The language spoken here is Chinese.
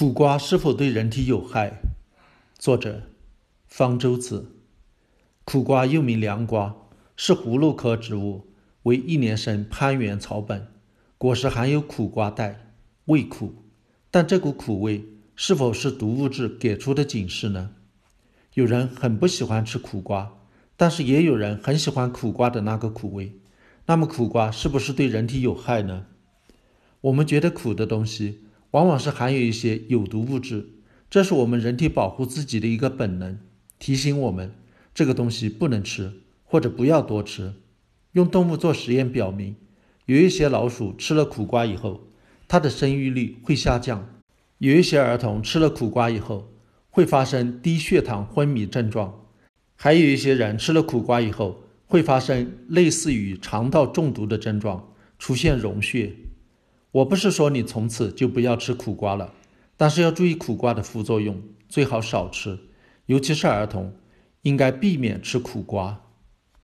苦瓜是否对人体有害？作者：方舟子。苦瓜又名凉瓜，是葫芦科植物，为一年生攀援草本，果实含有苦瓜带，味苦。但这股苦味是否是毒物质给出的警示呢？有人很不喜欢吃苦瓜，但是也有人很喜欢苦瓜的那个苦味。那么苦瓜是不是对人体有害呢？我们觉得苦的东西。往往是含有一些有毒物质，这是我们人体保护自己的一个本能，提醒我们这个东西不能吃或者不要多吃。用动物做实验表明，有一些老鼠吃了苦瓜以后，它的生育率会下降；有一些儿童吃了苦瓜以后，会发生低血糖昏迷症状；还有一些人吃了苦瓜以后，会发生类似于肠道中毒的症状，出现溶血。我不是说你从此就不要吃苦瓜了，但是要注意苦瓜的副作用，最好少吃，尤其是儿童，应该避免吃苦瓜。